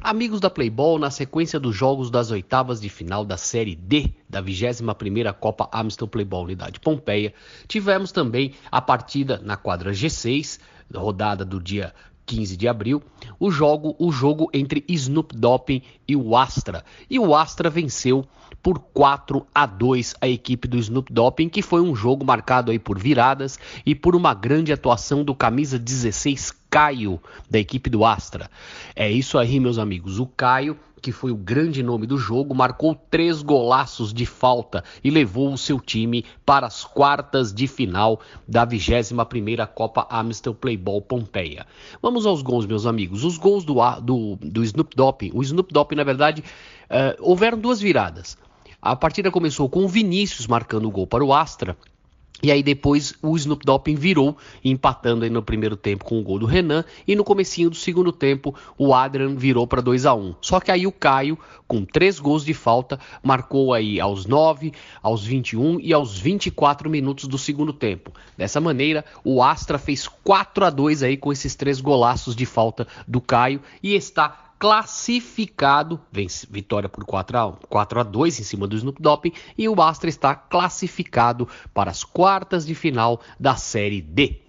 Amigos da Playball, na sequência dos jogos das oitavas de final da Série D da 21ª Copa Amstel Playball Unidade Pompeia, tivemos também a partida na quadra G6, rodada do dia 15 de abril, o jogo, o jogo entre Snoop Doping e o Astra. E o Astra venceu por 4 a 2 a equipe do Snoop Doping, que foi um jogo marcado aí por viradas e por uma grande atuação do camisa 16 Caio da equipe do Astra. É isso aí, meus amigos. O Caio que foi o grande nome do jogo, marcou três golaços de falta e levou o seu time para as quartas de final da 21ª Copa Amstel Playball Pompeia. Vamos aos gols, meus amigos. Os gols do, do, do Snoop Doping. O Snoop Doping, na verdade, uh, houveram duas viradas. A partida começou com o Vinícius marcando o gol para o Astra e aí depois o Snoop Dogg virou, empatando aí no primeiro tempo com o gol do Renan e no comecinho do segundo tempo o Adrian virou para 2 a 1. Só que aí o Caio, com três gols de falta, marcou aí aos 9, aos 21 e aos 24 minutos do segundo tempo. Dessa maneira, o Astra fez 4 a 2 aí com esses três golaços de falta do Caio e está classificado, vence, vitória por 4 a, 4 a 2 em cima do Snoop Dogg, e o Astra está classificado para as quartas de final da Série D.